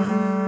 Mm-hmm.